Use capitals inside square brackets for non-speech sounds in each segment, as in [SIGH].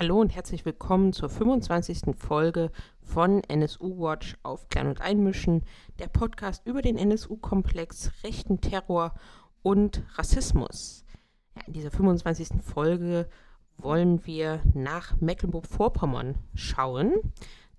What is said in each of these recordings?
Hallo und herzlich willkommen zur 25. Folge von NSU Watch Aufklären und Einmischen, der Podcast über den NSU-Komplex, rechten Terror und Rassismus. Ja, in dieser 25. Folge wollen wir nach Mecklenburg-Vorpommern schauen.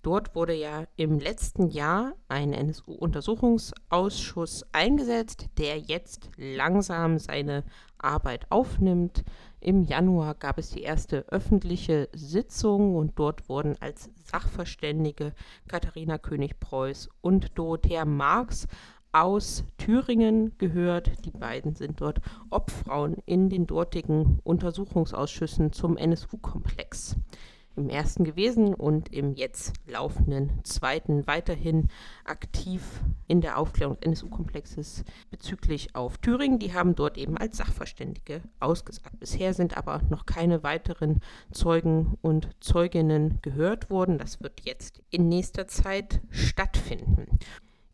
Dort wurde ja im letzten Jahr ein NSU-Untersuchungsausschuss eingesetzt, der jetzt langsam seine Arbeit aufnimmt. Im Januar gab es die erste öffentliche Sitzung und dort wurden als Sachverständige Katharina König-Preuß und Dorothea Marx aus Thüringen gehört. Die beiden sind dort Obfrauen in den dortigen Untersuchungsausschüssen zum NSU-Komplex im ersten gewesen und im jetzt laufenden zweiten weiterhin aktiv in der Aufklärung des NSU-Komplexes bezüglich auf Thüringen. Die haben dort eben als Sachverständige ausgesagt. Bisher sind aber noch keine weiteren Zeugen und Zeuginnen gehört worden. Das wird jetzt in nächster Zeit stattfinden.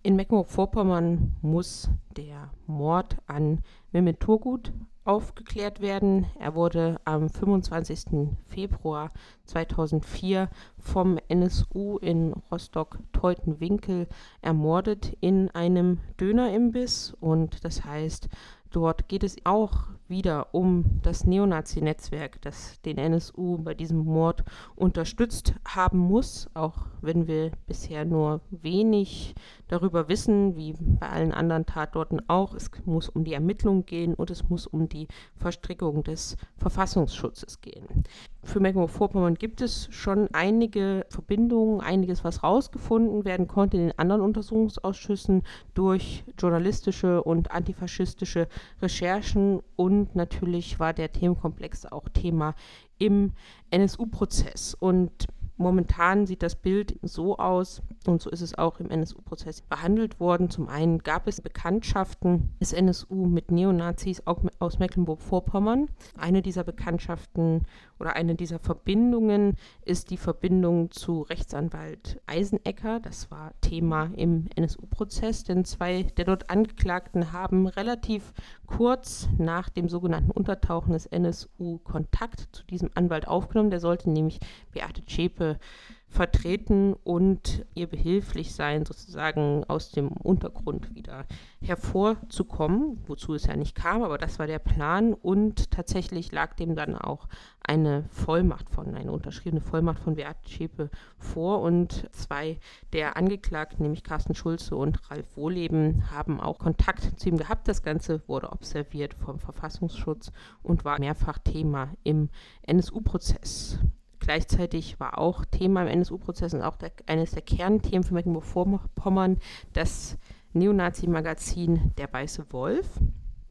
In Mecklenburg-Vorpommern muss der Mord an Mehmet Turgut aufgeklärt werden. Er wurde am 25. Februar 2004 vom NSU in Rostock-Teutenwinkel ermordet in einem Dönerimbiss. Und das heißt, dort geht es auch wieder um das Neonazi-Netzwerk, das den NSU bei diesem Mord unterstützt haben muss, auch wenn wir bisher nur wenig darüber wissen, wie bei allen anderen Tatorten auch. Es muss um die Ermittlung gehen und es muss um die Verstrickung des Verfassungsschutzes gehen. Für Mecklenburg-Vorpommern gibt es schon einige Verbindungen, einiges, was rausgefunden werden konnte in den anderen Untersuchungsausschüssen durch journalistische und antifaschistische Recherchen und natürlich war der Themenkomplex auch Thema im NSU-Prozess. Und Momentan sieht das Bild so aus, und so ist es auch im NSU-Prozess behandelt worden. Zum einen gab es Bekanntschaften des NSU mit Neonazis aus Mecklenburg-Vorpommern. Eine dieser Bekanntschaften oder eine dieser Verbindungen ist die Verbindung zu Rechtsanwalt Eisenecker. Das war Thema im NSU-Prozess, denn zwei der dort Angeklagten haben relativ kurz nach dem sogenannten Untertauchen des NSU Kontakt zu diesem Anwalt aufgenommen. Der sollte nämlich Beate Zschäpe vertreten und ihr behilflich sein, sozusagen aus dem Untergrund wieder hervorzukommen, wozu es ja nicht kam, aber das war der Plan und tatsächlich lag dem dann auch eine Vollmacht von, eine unterschriebene Vollmacht von Beat Schäpe vor und zwei der Angeklagten, nämlich Carsten Schulze und Ralf Wohleben, haben auch Kontakt zu ihm gehabt. Das Ganze wurde observiert vom Verfassungsschutz und war mehrfach Thema im NSU-Prozess. Gleichzeitig war auch Thema im NSU-Prozess und auch der, eines der Kernthemen für Mecklenburg-Vorpommern das Neonazi-Magazin Der Weiße Wolf.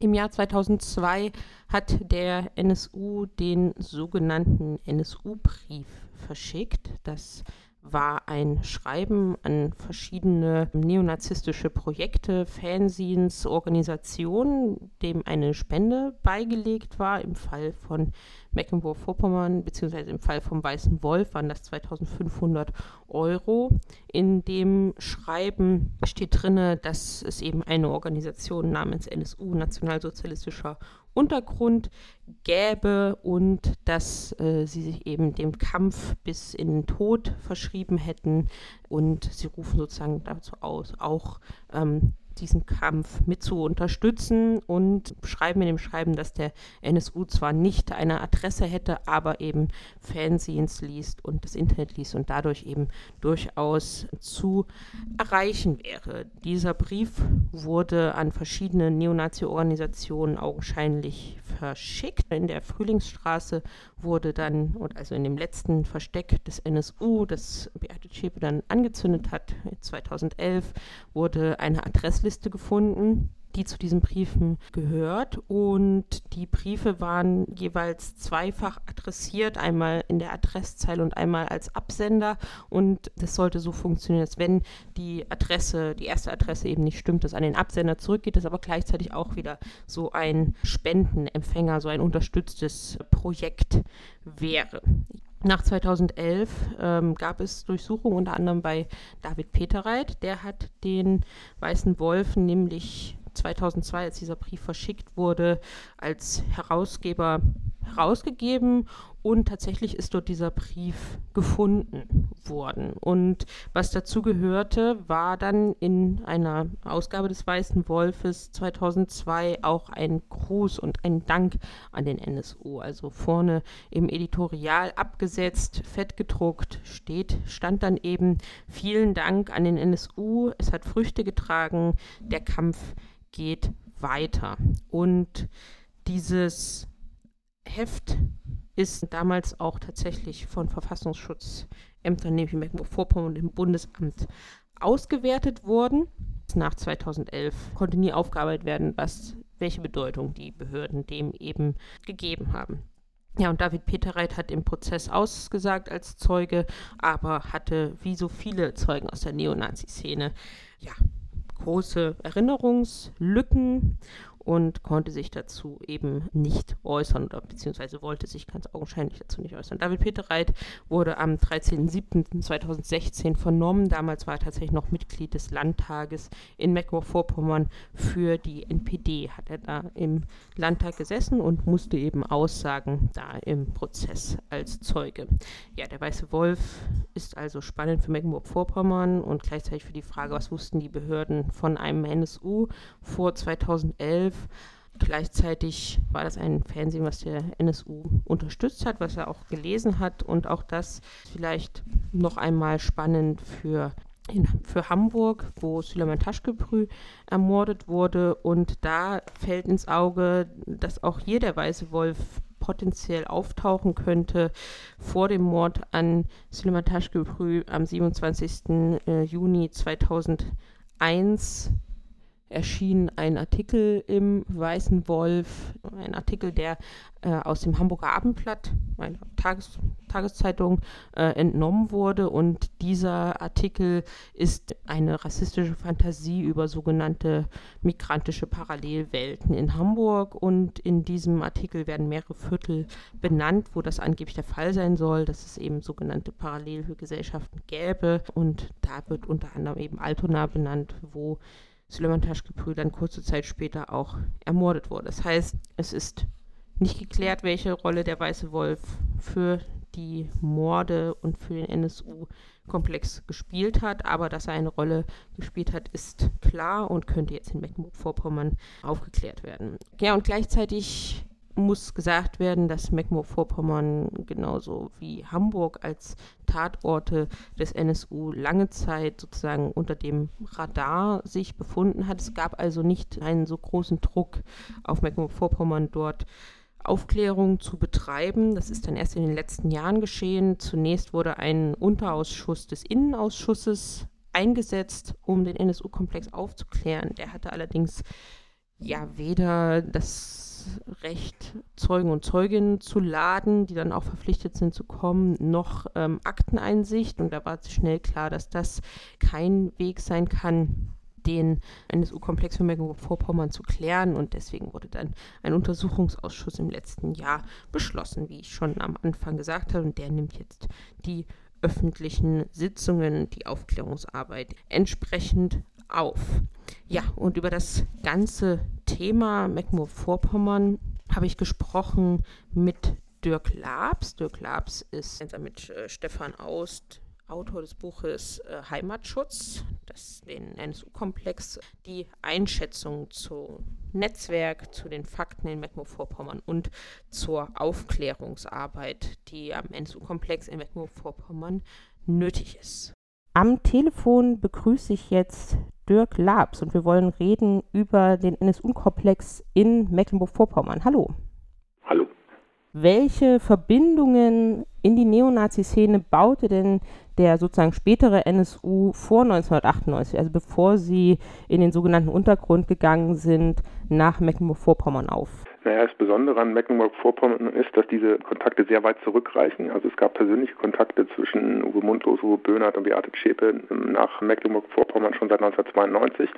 Im Jahr 2002 hat der NSU den sogenannten NSU-Brief verschickt. Das war ein Schreiben an verschiedene neonazistische Projekte, Fanzines, Organisationen, dem eine Spende beigelegt war. Im Fall von Mecklenburg-Vorpommern, beziehungsweise im Fall vom Weißen Wolf waren das 2500 Euro. In dem Schreiben steht drin, dass es eben eine Organisation namens NSU, Nationalsozialistischer Untergrund gäbe und dass äh, sie sich eben dem Kampf bis in den Tod verschrieben hätten. Und sie rufen sozusagen dazu aus, auch ähm, diesen Kampf mit zu unterstützen und schreiben in dem Schreiben, dass der NSU zwar nicht eine Adresse hätte, aber eben Fanzines liest und das Internet liest und dadurch eben durchaus zu erreichen wäre. Dieser Brief wurde an verschiedene Neonazi-Organisationen augenscheinlich verschickt. In der Frühlingsstraße wurde dann, also in dem letzten Versteck des NSU, das Beate Zschäpe dann angezündet hat, 2011, wurde eine Adressliste gefunden die zu diesen Briefen gehört. Und die Briefe waren jeweils zweifach adressiert, einmal in der Adresszeile und einmal als Absender. Und das sollte so funktionieren, dass wenn die Adresse, die erste Adresse eben nicht stimmt, dass an den Absender zurückgeht, dass aber gleichzeitig auch wieder so ein Spendenempfänger, so ein unterstütztes Projekt wäre. Nach 2011 ähm, gab es Durchsuchungen unter anderem bei David Peterreit. Der hat den Weißen Wolf nämlich 2002, als dieser Brief verschickt wurde, als Herausgeber herausgegeben Und tatsächlich ist dort dieser Brief gefunden worden. Und was dazu gehörte, war dann in einer Ausgabe des Weißen Wolfes 2002 auch ein Gruß und ein Dank an den NSU. Also vorne im Editorial abgesetzt, fett gedruckt, steht, stand dann eben vielen Dank an den NSU. Es hat Früchte getragen. Der Kampf geht weiter. Und dieses Heft ist damals auch tatsächlich von Verfassungsschutzämtern, nämlich Mecklenburg-Vorpommern und dem Bundesamt ausgewertet worden. Nach 2011 konnte nie aufgearbeitet werden, was, welche Bedeutung die Behörden dem eben gegeben haben. Ja, und David Peterreit hat im Prozess ausgesagt als Zeuge, aber hatte wie so viele Zeugen aus der Neonazi-Szene ja, große Erinnerungslücken und konnte sich dazu eben nicht äußern oder beziehungsweise wollte sich ganz augenscheinlich dazu nicht äußern. David Peterreit wurde am 13.07.2016 vernommen. Damals war er tatsächlich noch Mitglied des Landtages in Mecklenburg-Vorpommern für die NPD. Hat er da im Landtag gesessen und musste eben aussagen da im Prozess als Zeuge. Ja, der Weiße Wolf ist also spannend für Mecklenburg-Vorpommern und gleichzeitig für die Frage, was wussten die Behörden von einem NSU vor 2011 Gleichzeitig war das ein Fernsehen, was der NSU unterstützt hat, was er auch gelesen hat. Und auch das vielleicht noch einmal spannend für, für Hamburg, wo Süleyman Taschkebrü ermordet wurde. Und da fällt ins Auge, dass auch hier der Weiße Wolf potenziell auftauchen könnte vor dem Mord an Süleyman Taschkebrü am 27. Äh, Juni 2001 erschien ein Artikel im Weißen Wolf, ein Artikel, der äh, aus dem Hamburger Abendblatt, einer Tages Tageszeitung, äh, entnommen wurde. Und dieser Artikel ist eine rassistische Fantasie über sogenannte migrantische Parallelwelten in Hamburg. Und in diesem Artikel werden mehrere Viertel benannt, wo das angeblich der Fall sein soll, dass es eben sogenannte Parallelgesellschaften gäbe. Und da wird unter anderem eben Altona benannt, wo Süleyman Taschkebrü dann kurze Zeit später auch ermordet wurde. Das heißt, es ist nicht geklärt, welche Rolle der Weiße Wolf für die Morde und für den NSU-Komplex gespielt hat, aber dass er eine Rolle gespielt hat, ist klar und könnte jetzt in Mecklenburg-Vorpommern aufgeklärt werden. Ja, und gleichzeitig muss gesagt werden, dass Mecklenburg-Vorpommern genauso wie Hamburg als Tatorte des NSU lange Zeit sozusagen unter dem Radar sich befunden hat. Es gab also nicht einen so großen Druck auf Mecklenburg-Vorpommern dort Aufklärung zu betreiben. Das ist dann erst in den letzten Jahren geschehen. Zunächst wurde ein Unterausschuss des Innenausschusses eingesetzt, um den NSU-Komplex aufzuklären. Der hatte allerdings ja weder das Recht, Zeugen und Zeuginnen zu laden, die dann auch verpflichtet sind zu kommen, noch ähm, Akteneinsicht. Und da war schnell klar, dass das kein Weg sein kann, den NSU-Komplex für Mecklenburg-Vorpommern zu klären. Und deswegen wurde dann ein Untersuchungsausschuss im letzten Jahr beschlossen, wie ich schon am Anfang gesagt habe. Und der nimmt jetzt die öffentlichen Sitzungen, die Aufklärungsarbeit entsprechend auf. Ja, und über das ganze Thema Mecklenburg-Vorpommern habe ich gesprochen mit Dirk Labs. Dirk Labs ist mit äh, Stefan Aust, Autor des Buches äh, Heimatschutz, das den NSU-Komplex, die Einschätzung zu Netzwerk, zu den Fakten in Mecklenburg-Vorpommern und zur Aufklärungsarbeit, die am NSU-Komplex in Mecklenburg-Vorpommern nötig ist. Am Telefon begrüße ich jetzt Dirk Labs und wir wollen reden über den NSU-Komplex in Mecklenburg-Vorpommern. Hallo. Hallo. Welche Verbindungen in die Neonazi-Szene baute denn der sozusagen spätere NSU vor 1998, also bevor sie in den sogenannten Untergrund gegangen sind, nach Mecklenburg-Vorpommern auf? Naja, das Besondere an Mecklenburg-Vorpommern ist, dass diese Kontakte sehr weit zurückreichen. Also es gab persönliche Kontakte zwischen Uwe Mundlos, Uwe Böhnert und Beate Zschäpe nach Mecklenburg-Vorpommern schon seit 1992.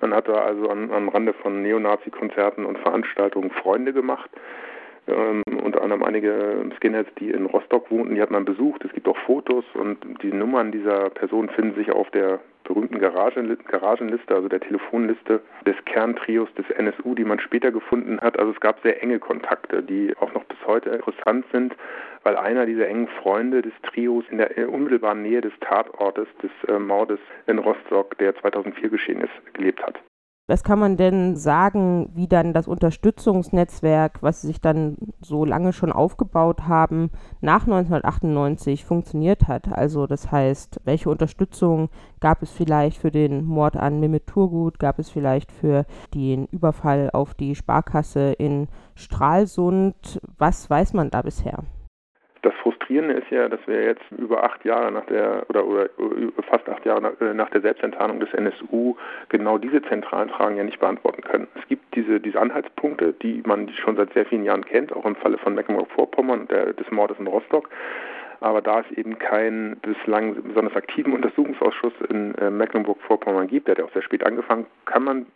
Man hatte also am, am Rande von Neonazi-Konzerten und Veranstaltungen Freunde gemacht. Ähm, unter anderem einige Skinheads, die in Rostock wohnten, die hat man besucht. Es gibt auch Fotos und die Nummern dieser Personen finden sich auf der berühmten Garagen, Garagenliste, also der Telefonliste des Kerntrios des NSU, die man später gefunden hat. Also es gab sehr enge Kontakte, die auch noch bis heute interessant sind, weil einer dieser engen Freunde des Trios in der unmittelbaren Nähe des Tatortes des äh, Mordes in Rostock, der 2004 geschehen ist, gelebt hat. Was kann man denn sagen, wie dann das Unterstützungsnetzwerk, was sie sich dann so lange schon aufgebaut haben, nach 1998 funktioniert hat? Also das heißt, welche Unterstützung gab es vielleicht für den Mord an Mehmet Turgut? Gab es vielleicht für den Überfall auf die Sparkasse in Stralsund? Was weiß man da bisher? Das Frustrierende ist ja, dass wir jetzt über acht Jahre nach der oder, oder fast acht Jahre nach, äh, nach, der Selbstenttarnung des NSU genau diese zentralen Fragen ja nicht beantworten können. Es gibt diese, diese Anhaltspunkte, die man schon seit sehr vielen Jahren kennt, auch im Falle von Mecklenburg-Vorpommern und des Mordes in Rostock. Aber da es eben keinen bislang besonders aktiven Untersuchungsausschuss in äh, Mecklenburg-Vorpommern gibt, der hat ja auch sehr spät angefangen, kann man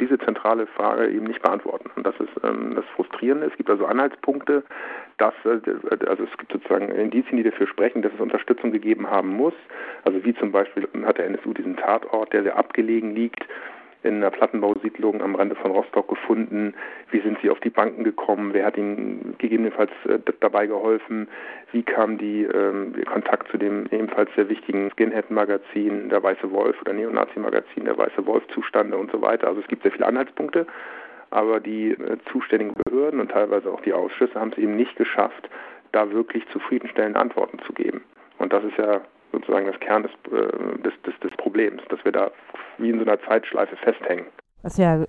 diese zentrale Frage eben nicht beantworten. Und das ist ähm, das Frustrierende. Es gibt also Anhaltspunkte, dass, äh, also es gibt sozusagen Indizien, die dafür sprechen, dass es Unterstützung gegeben haben muss. Also wie zum Beispiel hat der NSU diesen Tatort, der sehr abgelegen liegt, in einer Plattenbausiedlung am Rande von Rostock gefunden? Wie sind sie auf die Banken gekommen? Wer hat ihnen gegebenenfalls äh, dabei geholfen? Wie kam die ähm, Kontakt zu dem ebenfalls sehr wichtigen Skinhead-Magazin, der Weiße Wolf oder Neonazi-Magazin, der Weiße Wolf zustande und so weiter? Also es gibt sehr viele Anhaltspunkte, aber die äh, zuständigen Behörden und teilweise auch die Ausschüsse haben es eben nicht geschafft, da wirklich zufriedenstellende Antworten zu geben. Und das ist ja sozusagen das Kern des, äh, des, des, des Problems, dass wir da wie in so einer Zeitschleife festhängen. Was ja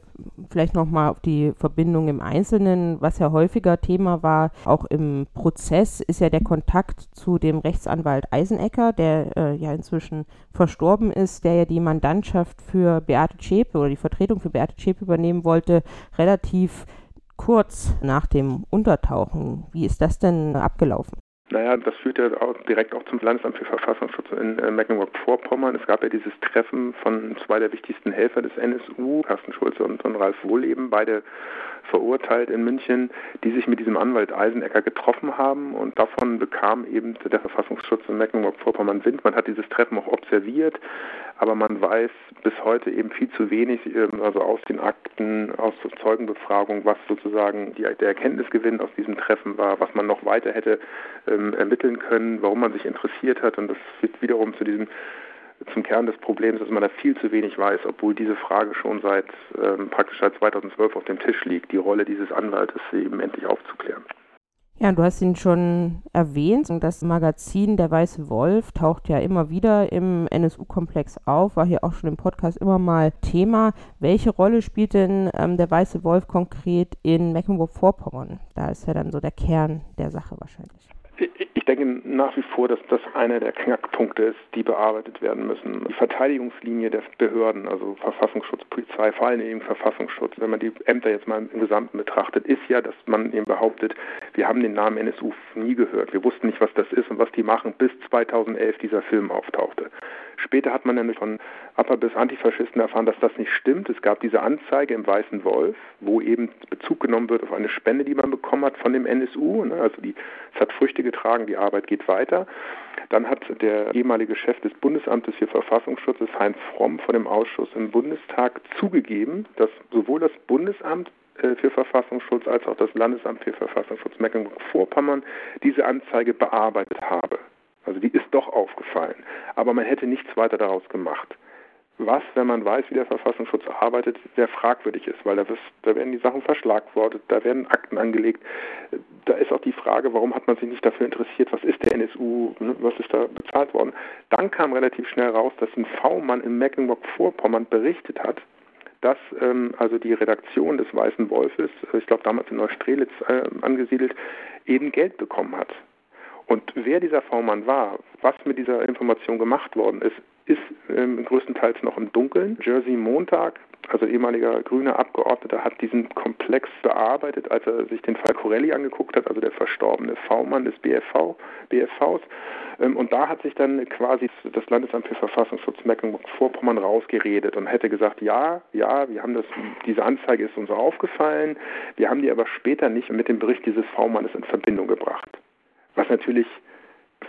vielleicht nochmal auf die Verbindung im Einzelnen, was ja häufiger Thema war, auch im Prozess, ist ja der Kontakt zu dem Rechtsanwalt Eisenecker, der äh, ja inzwischen verstorben ist, der ja die Mandantschaft für Beate Zschäpe oder die Vertretung für Beate Zschäpe übernehmen wollte, relativ kurz nach dem Untertauchen. Wie ist das denn abgelaufen? Naja, das führt ja auch direkt auch zum Landesamt für Verfassungsschutz in äh, Mecklenburg-Vorpommern. Es gab ja dieses Treffen von zwei der wichtigsten Helfer des NSU, Carsten Schulze und, und Ralf Wohleben, beide verurteilt in München, die sich mit diesem Anwalt Eisenecker getroffen haben und davon bekam eben der Verfassungsschutz in Mecklenburg-Vorpommern Wind. Man hat dieses Treffen auch observiert, aber man weiß bis heute eben viel zu wenig, ähm, also aus den Akten, aus Zeugenbefragung, was sozusagen die, der Erkenntnisgewinn aus diesem Treffen war, was man noch weiter hätte ähm, ermitteln können, warum man sich interessiert hat. Und das führt wiederum zu diesem zum Kern des Problems, dass man da viel zu wenig weiß, obwohl diese Frage schon seit ähm, praktisch seit 2012 auf dem Tisch liegt, die Rolle dieses Anwaltes eben endlich aufzuklären. Ja, du hast ihn schon erwähnt. Das Magazin Der Weiße Wolf taucht ja immer wieder im NSU-Komplex auf, war hier auch schon im Podcast immer mal Thema. Welche Rolle spielt denn ähm, der Weiße Wolf konkret in Mecklenburg-Vorpommern? Da ist ja dann so der Kern der Sache wahrscheinlich. Ich denke nach wie vor, dass das einer der Knackpunkte ist, die bearbeitet werden müssen. Die Verteidigungslinie der Behörden, also Verfassungsschutz, Polizei, vor allem eben Verfassungsschutz, wenn man die Ämter jetzt mal im Gesamten betrachtet, ist ja, dass man eben behauptet, wir haben den Namen NSU nie gehört. Wir wussten nicht, was das ist und was die machen, bis 2011 dieser Film auftauchte. Später hat man dann von Upper bis Antifaschisten erfahren, dass das nicht stimmt. Es gab diese Anzeige im Weißen Wolf, wo eben Bezug genommen wird auf eine Spende, die man bekommen hat von dem NSU. Ne? Also die, es hat Früchte getragen, die Arbeit geht weiter. Dann hat der ehemalige Chef des Bundesamtes für Verfassungsschutz, Heinz Fromm, von dem Ausschuss im Bundestag zugegeben, dass sowohl das Bundesamt äh, für Verfassungsschutz als auch das Landesamt für Verfassungsschutz Mecklenburg-Vorpommern diese Anzeige bearbeitet habe. Also die ist doch aufgefallen. Aber man hätte nichts weiter daraus gemacht. Was, wenn man weiß, wie der Verfassungsschutz arbeitet, sehr fragwürdig ist, weil da, ist, da werden die Sachen verschlagwortet, da werden Akten angelegt. Da ist auch die Frage, warum hat man sich nicht dafür interessiert, was ist der NSU, ne, was ist da bezahlt worden. Dann kam relativ schnell raus, dass ein V-Mann in Mecklenburg-Vorpommern berichtet hat, dass ähm, also die Redaktion des Weißen Wolfes, ich glaube damals in Neustrelitz äh, angesiedelt, eben Geld bekommen hat und wer dieser V-Mann war, was mit dieser Information gemacht worden ist, ist ähm, größtenteils noch im Dunkeln. Jersey Montag, also ehemaliger grüner Abgeordneter, hat diesen Komplex bearbeitet, als er sich den Fall Corelli angeguckt hat, also der verstorbene V-Mann des BFV, BFVs. Ähm, und da hat sich dann quasi das Landesamt für Verfassungsschutz Mecklenburg-Vorpommern rausgeredet und hätte gesagt, ja, ja, wir haben das, diese Anzeige ist uns aufgefallen, wir haben die aber später nicht mit dem Bericht dieses V-Mannes in Verbindung gebracht was natürlich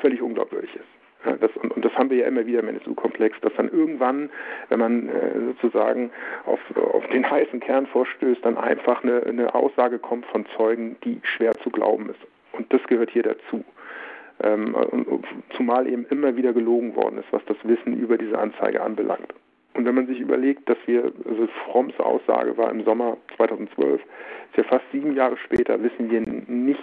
völlig unglaubwürdig ist. Das, und, und, das haben wir ja immer wieder im NSU-Komplex, dass dann irgendwann, wenn man äh, sozusagen auf, auf den heißen Kern vorstößt, dann einfach eine, eine Aussage kommt von Zeugen, die schwer zu glauben ist. Und das gehört hier dazu. Ähm, und, zumal eben immer wieder gelogen worden ist, was das Wissen über diese Anzeige anbelangt. Und wenn man sich überlegt, dass wir, also Fromms Aussage war im Sommer 2012, ist ja fast sieben Jahre später, wissen wir nicht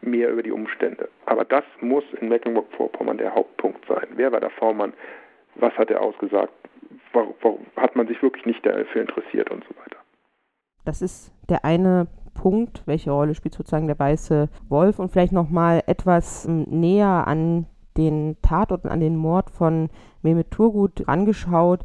mehr über die Umstände. Aber das muss in Mecklenburg-Vorpommern der Hauptpunkt sein. Wer war der V-Mann? Was hat er ausgesagt? Warum, warum hat man sich wirklich nicht dafür interessiert und so weiter? Das ist der eine Punkt. Welche Rolle spielt sozusagen der weiße Wolf? Und vielleicht nochmal etwas ähm, näher an den Tatort und an den Mord von Mehmet Turgut angeschaut.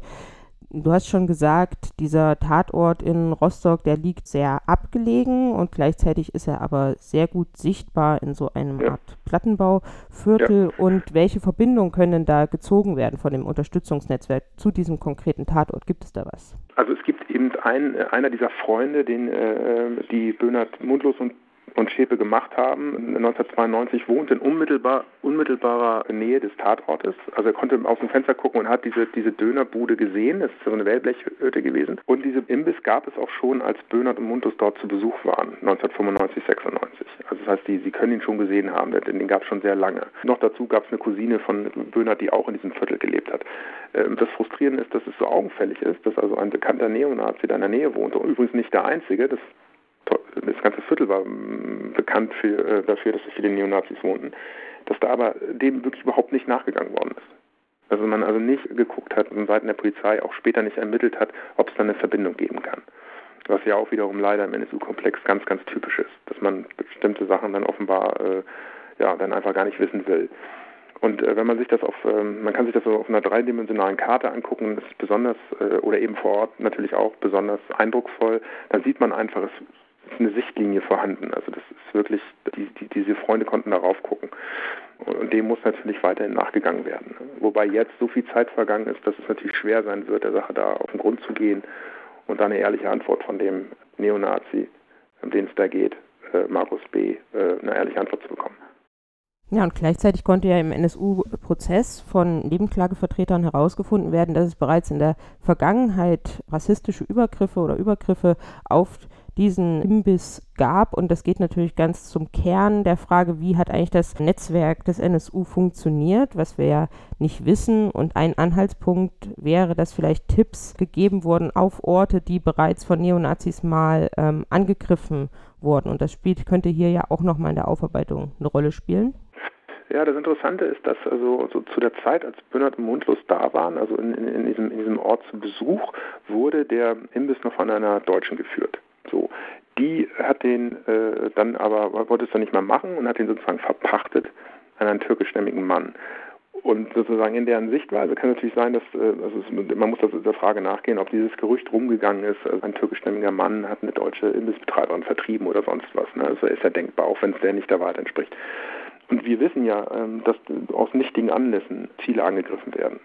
Du hast schon gesagt, dieser Tatort in Rostock, der liegt sehr abgelegen und gleichzeitig ist er aber sehr gut sichtbar in so einem ja. Art Plattenbauviertel. Ja. Und welche Verbindungen können da gezogen werden von dem Unterstützungsnetzwerk zu diesem konkreten Tatort? Gibt es da was? Also es gibt eben einen, einer dieser Freunde, den äh, die Böhnert Mundlos und und Schäpe gemacht haben. 1992 wohnt in unmittelbar, unmittelbarer Nähe des Tatortes. Also er konnte aus dem Fenster gucken und hat diese, diese Dönerbude gesehen. Das ist so eine Wellblechhütte gewesen. Und diese Imbiss gab es auch schon, als Böhnert und Muntus dort zu Besuch waren, 1995, 96. Also das heißt, die, sie können ihn schon gesehen haben, denn den gab es schon sehr lange. Noch dazu gab es eine Cousine von Böhnert, die auch in diesem Viertel gelebt hat. Ähm, das Frustrierende ist, dass es so augenfällig ist, dass also ein bekannter Neonazi da in der Nähe wohnt. Und übrigens nicht der einzige, das das ganze Viertel war mm, bekannt für, äh, dafür, dass viele Neonazis wohnten, dass da aber dem wirklich überhaupt nicht nachgegangen worden ist. Also man also nicht geguckt hat von Seiten der Polizei, auch später nicht ermittelt hat, ob es da eine Verbindung geben kann. Was ja auch wiederum leider im NSU-Komplex ganz, ganz typisch ist, dass man bestimmte Sachen dann offenbar äh, ja, dann einfach gar nicht wissen will. Und äh, wenn man sich das auf, ähm, man kann sich das so auf einer dreidimensionalen Karte angucken, das ist besonders, äh, oder eben vor Ort natürlich auch besonders eindrucksvoll, dann sieht man einfach, es eine Sichtlinie vorhanden. Also das ist wirklich, die, die, diese Freunde konnten darauf gucken. Und dem muss natürlich weiterhin nachgegangen werden. Wobei jetzt so viel Zeit vergangen ist, dass es natürlich schwer sein wird, der Sache da auf den Grund zu gehen und da eine ehrliche Antwort von dem Neonazi, um den es da geht, äh, Markus B., äh, eine ehrliche Antwort zu bekommen. Ja, und gleichzeitig konnte ja im NSU-Prozess von Nebenklagevertretern herausgefunden werden, dass es bereits in der Vergangenheit rassistische Übergriffe oder Übergriffe auf diesen Imbiss gab. Und das geht natürlich ganz zum Kern der Frage, wie hat eigentlich das Netzwerk des NSU funktioniert, was wir ja nicht wissen. Und ein Anhaltspunkt wäre, dass vielleicht Tipps gegeben wurden auf Orte, die bereits von Neonazis mal ähm, angegriffen wurden. Und das spielt, könnte hier ja auch nochmal in der Aufarbeitung eine Rolle spielen. Ja, das Interessante ist, dass also so zu der Zeit, als Bündert und Mundlos da waren, also in, in, in, diesem, in diesem Ort zu Besuch, wurde der Imbiss noch von einer Deutschen geführt. So, die hat den äh, dann aber, wollte es dann nicht mehr machen und hat den sozusagen verpachtet an einen türkischstämmigen Mann. Und sozusagen in deren Sichtweise kann natürlich sein, dass äh, also es, man muss also der Frage nachgehen, ob dieses Gerücht rumgegangen ist, also ein türkischstämmiger Mann hat eine deutsche Imbissbetreiberin vertrieben oder sonst was. Ne? Also ist ja denkbar, auch wenn es der nicht der Wahrheit entspricht. Und wir wissen ja, ähm, dass aus nichtigen Anlässen Ziele angegriffen werden.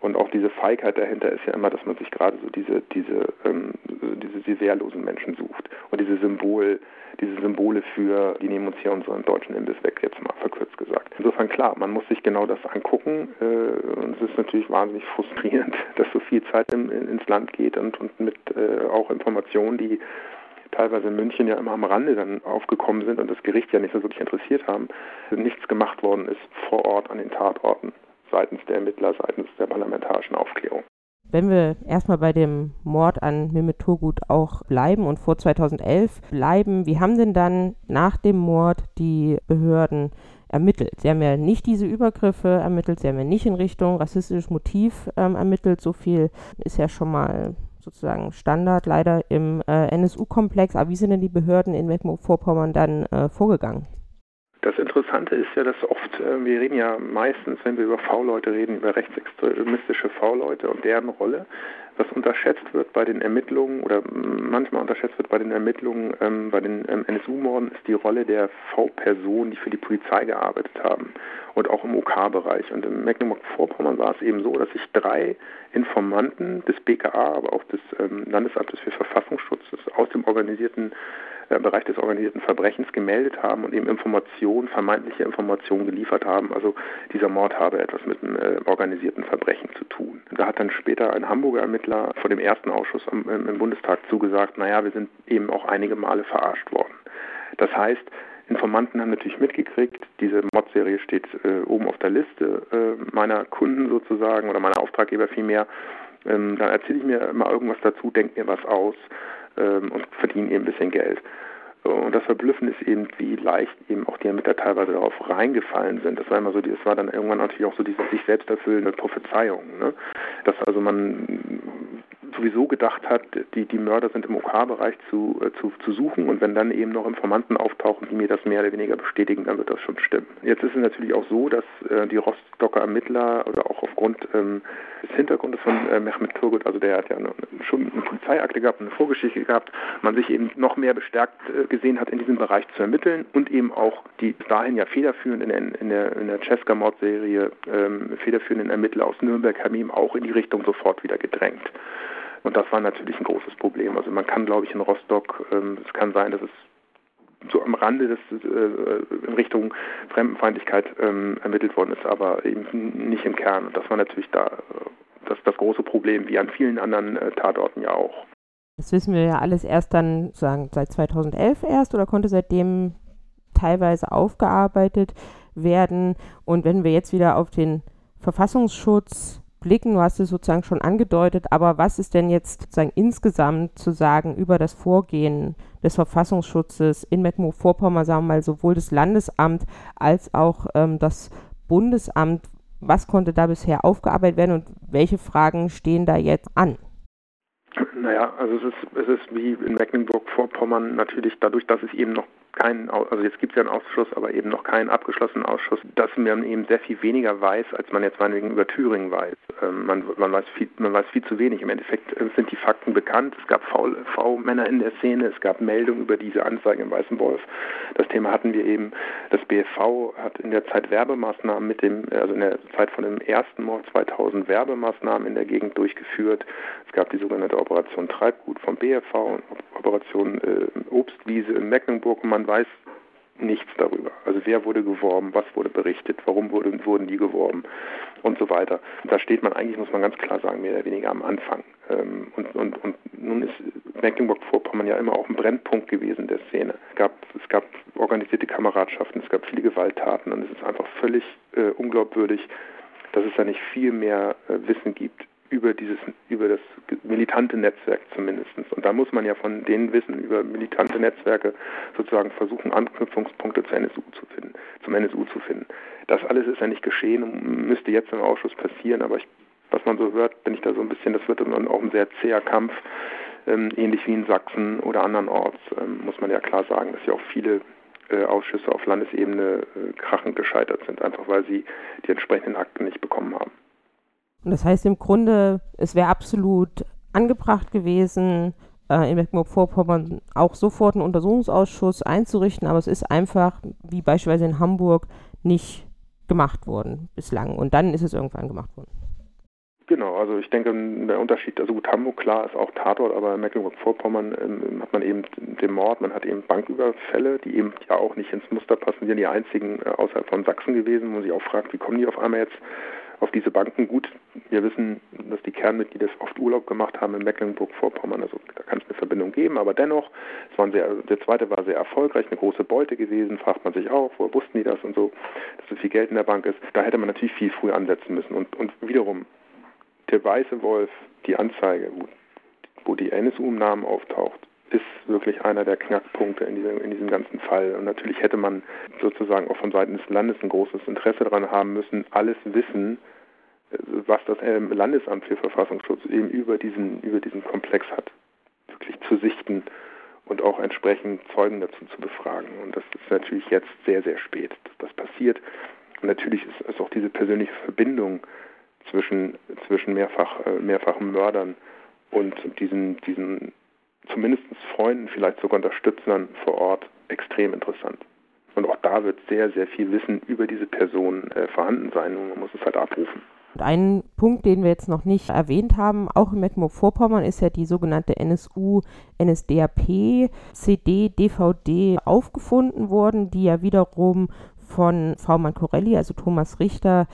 Und auch diese Feigheit dahinter ist ja immer, dass man sich gerade so diese, diese, ähm, diese, diese wehrlosen Menschen sucht. Und diese Symbol, diese Symbole für, die nehmen uns hier unseren deutschen Imbiss weg, jetzt mal verkürzt gesagt. Insofern klar, man muss sich genau das angucken. Äh, und es ist natürlich wahnsinnig frustrierend, [LAUGHS] dass so viel Zeit im, ins Land geht und, und mit äh, auch Informationen, die teilweise in München ja immer am Rande dann aufgekommen sind und das Gericht ja nicht so wirklich interessiert haben, nichts gemacht worden ist vor Ort an den Tatorten seitens der Ermittler, seitens der parlamentarischen Aufklärung. Wenn wir erstmal bei dem Mord an Mehmet Turgut auch bleiben und vor 2011 bleiben, wie haben denn dann nach dem Mord die Behörden ermittelt? Sie haben ja nicht diese Übergriffe ermittelt, sie haben ja nicht in Richtung rassistisches Motiv ähm, ermittelt. So viel ist ja schon mal sozusagen Standard leider im äh, NSU-Komplex. Aber wie sind denn die Behörden in Mecklenburg-Vorpommern dann äh, vorgegangen? Das Interessante ist ja, dass oft, äh, wir reden ja meistens, wenn wir über V-Leute reden, über rechtsextremistische V-Leute und deren Rolle. was unterschätzt wird bei den Ermittlungen oder manchmal unterschätzt wird bei den Ermittlungen ähm, bei den ähm, NSU-Morden, ist die Rolle der V-Personen, die für die Polizei gearbeitet haben und auch im OK-Bereich. Und in Mecklenburg-Vorpommern war es eben so, dass sich drei Informanten des BKA, aber auch des ähm, Landesamtes für Verfassungsschutz aus dem organisierten äh, Bereich des organisierten Verbrechens gemeldet haben und eben Informationen, vermeintliche Informationen geliefert haben. Also dieser Mord habe etwas mit dem äh, organisierten Verbrechen zu tun. Da hat dann später ein Hamburger Ermittler vor dem ersten Ausschuss am, im Bundestag zugesagt, naja, wir sind eben auch einige Male verarscht worden. Das heißt, Informanten haben natürlich mitgekriegt, diese Mordserie steht äh, oben auf der Liste äh, meiner Kunden sozusagen oder meiner Auftraggeber vielmehr. Ähm, dann erzähle ich mir mal irgendwas dazu, denke mir was aus ähm, und verdienen eben ein bisschen Geld. Und das Verblüffende ist eben, wie leicht eben auch die Ermittler teilweise darauf reingefallen sind. Das war immer so, das war dann irgendwann natürlich auch so diese sich selbst erfüllende Prophezeiung. Ne? Dass also man sowieso gedacht hat, die, die Mörder sind im OK-Bereich zu, äh, zu, zu suchen und wenn dann eben noch Informanten auftauchen, die mir das mehr oder weniger bestätigen, dann wird das schon stimmen. Jetzt ist es natürlich auch so, dass äh, die Rostocker Ermittler oder auch aufgrund ähm, des Hintergrundes von äh, Mehmet Turgut, also der hat ja eine, schon eine Polizeiakte gehabt, eine Vorgeschichte gehabt, man sich eben noch mehr bestärkt äh, gesehen hat, in diesem Bereich zu ermitteln und eben auch die dahin ja federführend in, der, in der, in der Cesca-Mordserie ähm, federführenden Ermittler aus Nürnberg haben eben auch in die Richtung sofort wieder gedrängt. Und das war natürlich ein großes Problem. Also man kann, glaube ich, in Rostock, ähm, es kann sein, dass es so am Rande des, äh, in Richtung Fremdenfeindlichkeit ähm, ermittelt worden ist, aber eben nicht im Kern. Und das war natürlich da das, das große Problem, wie an vielen anderen äh, Tatorten ja auch. Das wissen wir ja alles erst dann sagen seit 2011 erst oder konnte seitdem teilweise aufgearbeitet werden. Und wenn wir jetzt wieder auf den Verfassungsschutz blicken, du hast es sozusagen schon angedeutet, aber was ist denn jetzt sozusagen insgesamt zu sagen über das Vorgehen des Verfassungsschutzes in Mecklenburg-Vorpommern, sagen wir mal, sowohl das Landesamt als auch ähm, das Bundesamt, was konnte da bisher aufgearbeitet werden und welche Fragen stehen da jetzt an? Naja, also es ist, es ist wie in Mecklenburg-Vorpommern natürlich dadurch, dass es eben noch keinen, also jetzt gibt es ja einen Ausschuss, aber eben noch keinen abgeschlossenen Ausschuss, dass man eben sehr viel weniger weiß, als man jetzt meinetwegen über Thüringen weiß. Ähm, man, man, weiß viel, man weiß viel zu wenig. Im Endeffekt äh, sind die Fakten bekannt. Es gab V-Männer in der Szene, es gab Meldungen über diese Anzeigen im Weißen Wolf. Das Thema hatten wir eben. Das BFV hat in der Zeit Werbemaßnahmen mit dem, also in der Zeit von dem ersten Mord 2000 Werbemaßnahmen in der Gegend durchgeführt. Es gab die sogenannte Operation Treibgut vom BFV Operation äh, Obstwiese in Mecklenburg und weiß nichts darüber. Also wer wurde geworben, was wurde berichtet, warum wurde, wurden die geworben und so weiter. Da steht man eigentlich, muss man ganz klar sagen, mehr oder weniger am Anfang. Ähm, und, und, und nun ist Mecklenburg-Vorpommern ja immer auch ein Brennpunkt gewesen der Szene. Es gab, es gab organisierte Kameradschaften, es gab viele Gewalttaten und es ist einfach völlig äh, unglaubwürdig, dass es da nicht viel mehr äh, Wissen gibt über dieses, über das militante Netzwerk zumindest. Und da muss man ja von denen wissen, über militante Netzwerke sozusagen versuchen, Anknüpfungspunkte zur NSU zu finden, zum NSU zu finden. Das alles ist ja nicht geschehen und müsste jetzt im Ausschuss passieren, aber ich, was man so hört, bin ich da so ein bisschen, das wird dann auch ein sehr zäher Kampf, ähm, ähnlich wie in Sachsen oder andernorts, ähm, muss man ja klar sagen, dass ja auch viele äh, Ausschüsse auf Landesebene äh, krachend gescheitert sind, einfach weil sie die entsprechenden Akten nicht bekommen haben. Und das heißt im Grunde, es wäre absolut angebracht gewesen, äh, in Mecklenburg-Vorpommern auch sofort einen Untersuchungsausschuss einzurichten, aber es ist einfach, wie beispielsweise in Hamburg, nicht gemacht worden bislang. Und dann ist es irgendwann gemacht worden. Genau, also ich denke, der Unterschied, also gut, Hamburg klar ist auch Tatort, aber in Mecklenburg-Vorpommern ähm, hat man eben den Mord, man hat eben Banküberfälle, die eben ja auch nicht ins Muster passen, die sind die einzigen äh, außerhalb von Sachsen gewesen, wo man sich auch fragt, wie kommen die auf einmal jetzt auf diese Banken. Gut, wir wissen, dass die Kernmitglieder oft Urlaub gemacht haben in Mecklenburg-Vorpommern, also da kann es eine Verbindung geben, aber dennoch, sehr, der zweite war sehr erfolgreich, eine große Beute gewesen, fragt man sich auch, woher wussten die das und so, dass so viel Geld in der Bank ist. Da hätte man natürlich viel früher ansetzen müssen. Und, und wiederum, der weiße Wolf, die Anzeige, wo, die NSU im Namen auftaucht, ist wirklich einer der Knackpunkte in diesem, in diesem ganzen Fall. Und natürlich hätte man sozusagen auch von Seiten des Landes ein großes Interesse daran haben müssen, alles Wissen, äh, was das Landesamt für Verfassungsschutz eben über diesen, über diesen Komplex hat, wirklich zu sichten und auch entsprechend Zeugen dazu zu befragen. Und das ist natürlich jetzt sehr, sehr spät, dass das passiert. Und natürlich ist es auch diese persönliche Verbindung zwischen, zwischen mehrfach, äh, mehrfachen Mördern und diesen, diesen zumindest Freunden, vielleicht sogar Unterstützern vor Ort extrem interessant. Und auch da wird sehr, sehr viel Wissen über diese Person äh, vorhanden sein und man muss es halt abrufen. Und ein Punkt, den wir jetzt noch nicht erwähnt haben, auch in Mecklenburg-Vorpommern, ist ja die sogenannte NSU-NSDAP CD, DVD aufgefunden worden, die ja wiederum von V. Corelli, also Thomas Richter,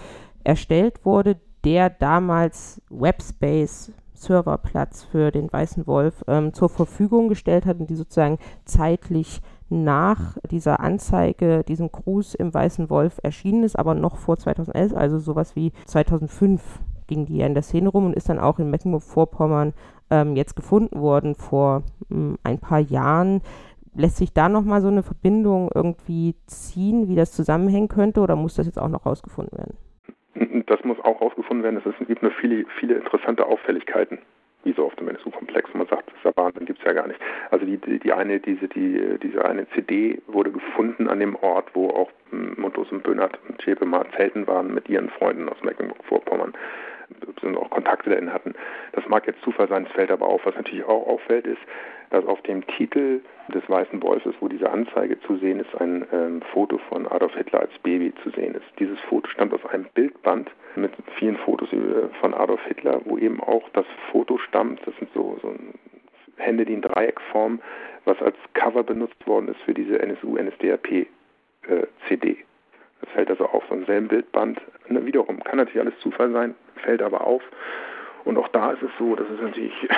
erstellt wurde, der damals Webspace Serverplatz für den Weißen Wolf ähm, zur Verfügung gestellt hat und die sozusagen zeitlich nach dieser Anzeige, diesem Gruß im Weißen Wolf erschienen ist, aber noch vor 2011, also sowas wie 2005 ging die ja in der Szene rum und ist dann auch in Mecklenburg-Vorpommern ähm, jetzt gefunden worden vor ähm, ein paar Jahren. Lässt sich da nochmal so eine Verbindung irgendwie ziehen, wie das zusammenhängen könnte, oder muss das jetzt auch noch rausgefunden werden? Das muss auch rausgefunden werden. Es gibt nur viele, viele interessante Auffälligkeiten wie so oft im NSU-Komplex, man sagt, das ist ja Wahnsinn, gibt es ja gar nicht. Also die, die, die, eine, diese, die, diese eine CD wurde gefunden an dem Ort, wo auch Montos und Böhnert und Schäpe mal zelten waren mit ihren Freunden aus Mecklenburg-Vorpommern und auch Kontakte dahin hatten. Das mag jetzt Zufall sein, es fällt aber auf. Was natürlich auch auffällt, ist, dass auf dem Titel des Weißen Wolfes, wo diese Anzeige zu sehen ist, ein ähm, Foto von Adolf Hitler als Baby zu sehen ist. Dieses Foto stammt aus einem Bildband mit vielen Fotos von Adolf Hitler, wo eben auch das Foto stammt. Das sind so, so Hände, die in Dreieckform, was als Cover benutzt worden ist für diese NSU-NSDAP-CD. Äh, das fällt also auf so einem selben Bildband. Und wiederum kann natürlich alles Zufall sein, fällt aber auf. Und auch da ist es so, dass es natürlich, [LAUGHS]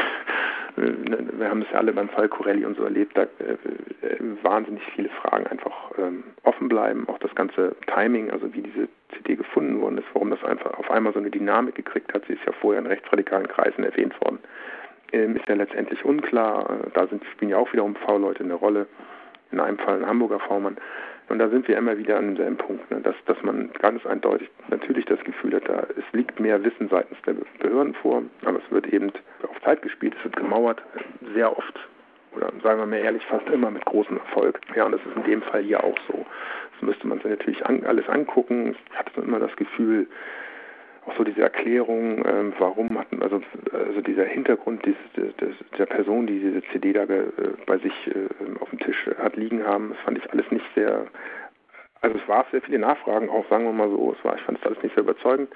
wir haben es ja alle beim Fall Corelli und so erlebt, da äh, äh, wahnsinnig viele Fragen einfach ähm, offen bleiben. Auch das ganze Timing, also wie diese CD gefunden worden ist, warum das einfach auf einmal so eine Dynamik gekriegt hat. Sie ist ja vorher in rechtsradikalen Kreisen erwähnt worden. Ähm, ist ja letztendlich unklar. Äh, da sind, spielen ja auch wiederum V-Leute eine Rolle. In einem Fall ein Hamburger V-Mann. Und da sind wir immer wieder an demselben Punkt, ne, dass, dass man ganz eindeutig natürlich das Gefühl hat, da, es liegt mehr Wissen seitens der Behörden vor, aber es wird eben auf Zeit gespielt, es wird gemauert, sehr oft oder sagen wir mal ehrlich, fast immer mit großem Erfolg. Ja, und das ist in dem Fall hier auch so. Das müsste man sich natürlich an, alles angucken. Ich hatte immer das Gefühl, auch so diese Erklärung, ähm, warum hatten, also, also dieser Hintergrund dieses, des, der Person, die diese CD da äh, bei sich äh, auf dem Tisch hat liegen haben, das fand ich alles nicht sehr, also es war sehr viele Nachfragen, auch sagen wir mal so, es war, ich fand es alles nicht sehr überzeugend.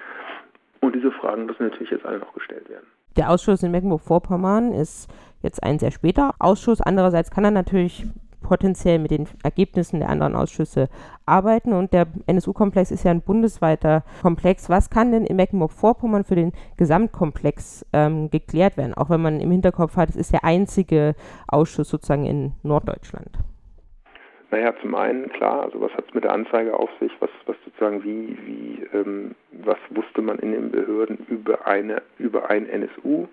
Und diese Fragen müssen natürlich jetzt alle noch gestellt werden. Der Ausschuss in Mecklenburg-Vorpommern ist jetzt ein sehr später Ausschuss. Andererseits kann er natürlich potenziell mit den Ergebnissen der anderen Ausschüsse arbeiten. Und der NSU-Komplex ist ja ein bundesweiter Komplex. Was kann denn in Mecklenburg-Vorpommern für den Gesamtkomplex ähm, geklärt werden? Auch wenn man im Hinterkopf hat, es ist der einzige Ausschuss sozusagen in Norddeutschland. Naja, zum einen, klar, also was hat es mit der Anzeige auf sich? Was, was sozusagen, wie, wie, ähm, was wusste man in den Behörden über eine, über ein NSU?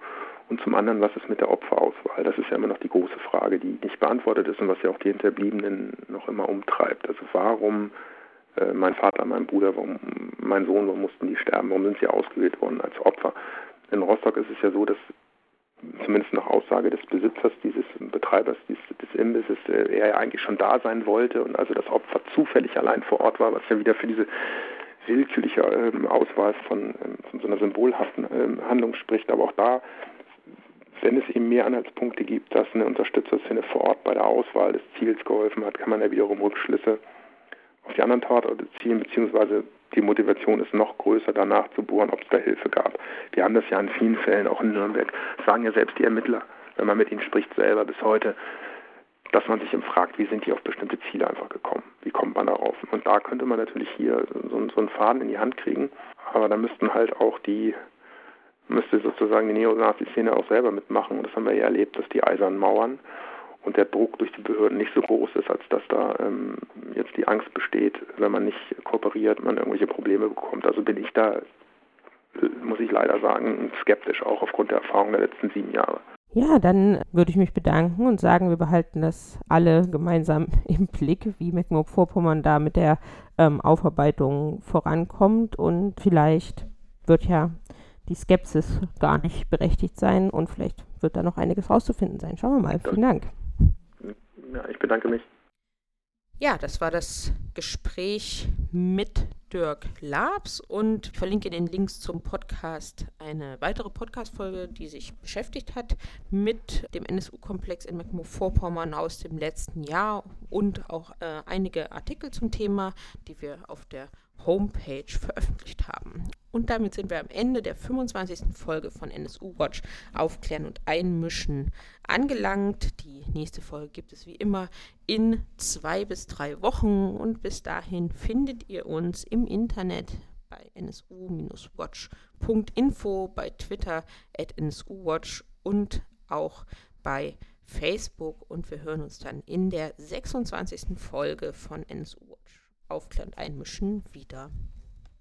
Und zum anderen, was ist mit der Opferauswahl? Das ist ja immer noch die große Frage, die nicht beantwortet ist und was ja auch die Hinterbliebenen noch immer umtreibt. Also warum äh, mein Vater, mein Bruder, warum mein Sohn, warum mussten die sterben? Warum sind sie ausgewählt worden als Opfer? In Rostock ist es ja so, dass zumindest nach Aussage des Besitzers dieses Betreibers dieses, des Imbisses, äh, er ja eigentlich schon da sein wollte und also das Opfer zufällig allein vor Ort war, was ja wieder für diese willkürliche ähm, Auswahl von, ähm, von, so einer symbolhaften ähm, Handlung spricht. Aber auch da wenn es eben mehr Anhaltspunkte gibt, dass eine Unterstützerszene vor Ort bei der Auswahl des Ziels geholfen hat, kann man ja wiederum Rückschlüsse auf die anderen Tatorte ziehen, beziehungsweise die Motivation ist noch größer, danach zu bohren, ob es da Hilfe gab. Wir haben das ja in vielen Fällen, auch in Nürnberg, sagen ja selbst die Ermittler, wenn man mit ihnen spricht, selber bis heute, dass man sich eben fragt, wie sind die auf bestimmte Ziele einfach gekommen? Wie kommt man darauf? Und da könnte man natürlich hier so, so einen Faden in die Hand kriegen, aber da müssten halt auch die müsste sozusagen die Neonazi-Szene auch selber mitmachen. Das haben wir ja erlebt, dass die eisernen Mauern und der Druck durch die Behörden nicht so groß ist, als dass da ähm, jetzt die Angst besteht, wenn man nicht kooperiert, man irgendwelche Probleme bekommt. Also bin ich da, muss ich leider sagen, skeptisch, auch aufgrund der Erfahrung der letzten sieben Jahre. Ja, dann würde ich mich bedanken und sagen, wir behalten das alle gemeinsam [LAUGHS] im Blick, wie Mecklenburg-Vorpommern da mit der ähm, Aufarbeitung vorankommt und vielleicht wird ja die Skepsis gar nicht berechtigt sein und vielleicht wird da noch einiges rauszufinden sein. Schauen wir mal. Vielen Dank. Ja, ich bedanke mich. Ja, das war das Gespräch mit Dirk Labs und ich verlinke in den Links zum Podcast eine weitere Podcast-Folge, die sich beschäftigt hat mit dem NSU-Komplex in Mecklenburg-Vorpommern aus dem letzten Jahr und auch äh, einige Artikel zum Thema, die wir auf der Homepage veröffentlicht haben. Und damit sind wir am Ende der 25. Folge von NSU Watch Aufklären und Einmischen angelangt. Die nächste Folge gibt es wie immer in zwei bis drei Wochen und bis dahin findet ihr uns im Internet bei nsu-watch.info, bei Twitter at nsuwatch und auch bei Facebook und wir hören uns dann in der 26. Folge von NSU Watch Aufklären und Einmischen wieder.